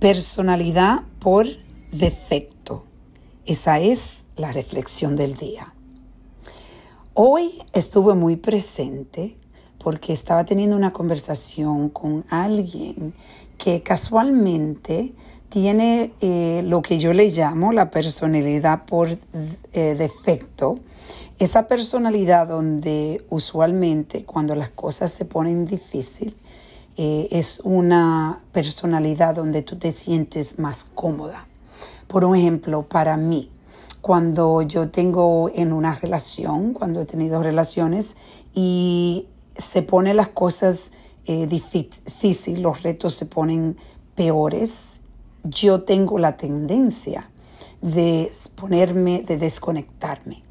Personalidad por defecto. Esa es la reflexión del día. Hoy estuve muy presente porque estaba teniendo una conversación con alguien que casualmente tiene eh, lo que yo le llamo la personalidad por eh, defecto. Esa personalidad donde usualmente cuando las cosas se ponen difíciles, eh, es una personalidad donde tú te sientes más cómoda. Por ejemplo, para mí, cuando yo tengo en una relación, cuando he tenido relaciones y se ponen las cosas eh, difíciles, los retos se ponen peores, yo tengo la tendencia de ponerme, de desconectarme,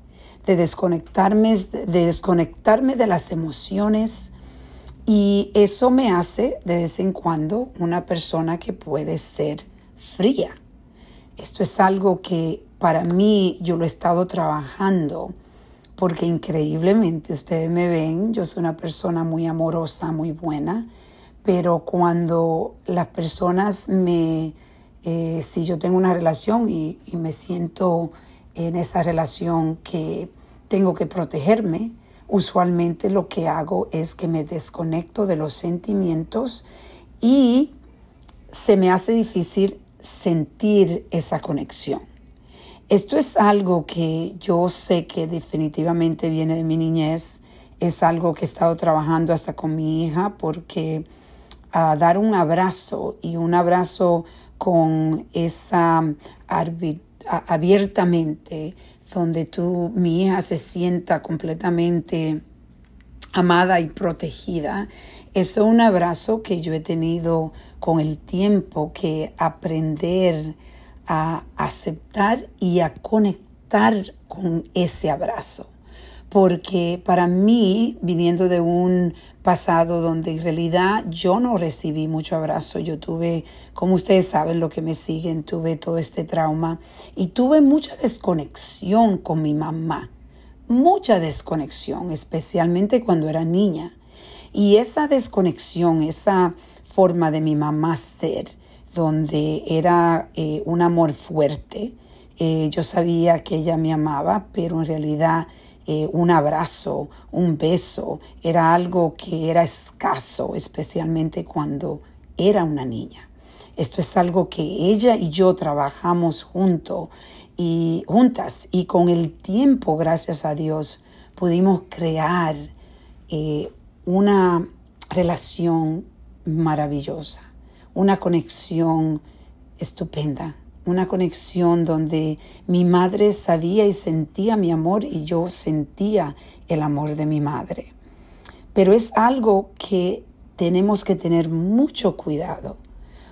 de desconectarme, de desconectarme de las emociones, y eso me hace de vez en cuando una persona que puede ser fría. Esto es algo que para mí yo lo he estado trabajando porque increíblemente ustedes me ven, yo soy una persona muy amorosa, muy buena, pero cuando las personas me, eh, si yo tengo una relación y me siento en esa relación que tengo que protegerme, usualmente lo que hago es que me desconecto de los sentimientos y se me hace difícil sentir esa conexión. Esto es algo que yo sé que definitivamente viene de mi niñez, es algo que he estado trabajando hasta con mi hija porque a dar un abrazo y un abrazo con esa abiertamente donde tú, mi hija se sienta completamente amada y protegida. Es un abrazo que yo he tenido con el tiempo que aprender a aceptar y a conectar con ese abrazo porque para mí, viniendo de un pasado donde en realidad yo no recibí mucho abrazo, yo tuve, como ustedes saben, lo que me siguen, tuve todo este trauma y tuve mucha desconexión con mi mamá, mucha desconexión, especialmente cuando era niña. Y esa desconexión, esa forma de mi mamá ser, donde era eh, un amor fuerte, eh, yo sabía que ella me amaba, pero en realidad eh, un abrazo, un beso, era algo que era escaso, especialmente cuando era una niña. Esto es algo que ella y yo trabajamos juntos y juntas y con el tiempo, gracias a Dios, pudimos crear eh, una relación maravillosa, una conexión estupenda una conexión donde mi madre sabía y sentía mi amor y yo sentía el amor de mi madre. Pero es algo que tenemos que tener mucho cuidado,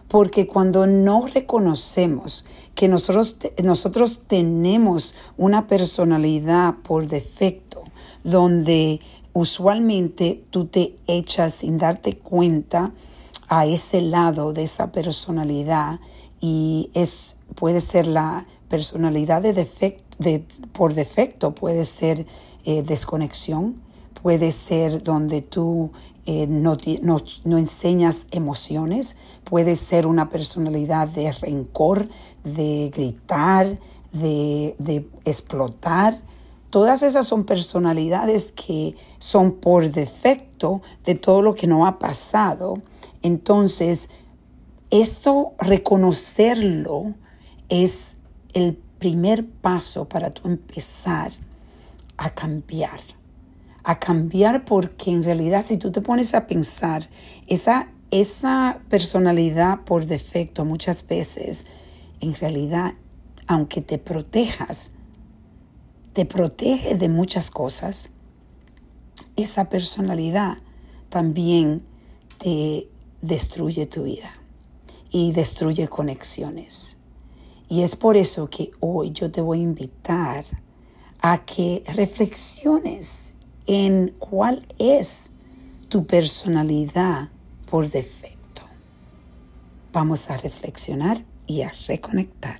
porque cuando no reconocemos que nosotros, nosotros tenemos una personalidad por defecto, donde usualmente tú te echas sin darte cuenta a ese lado de esa personalidad y es, puede ser la personalidad de por defecto, puede ser eh, desconexión, puede ser donde tú eh, no, no, enseñas emociones, puede ser una personalidad de rencor, de gritar, de, de explotar. Todas esas son personalidades que son por defecto de todo lo que no ha pasado. Entonces, eso, reconocerlo, es el primer paso para tú empezar a cambiar. A cambiar porque en realidad si tú te pones a pensar, esa, esa personalidad por defecto muchas veces, en realidad, aunque te protejas, te protege de muchas cosas, esa personalidad también te destruye tu vida y destruye conexiones. Y es por eso que hoy yo te voy a invitar a que reflexiones en cuál es tu personalidad por defecto. Vamos a reflexionar y a reconectar.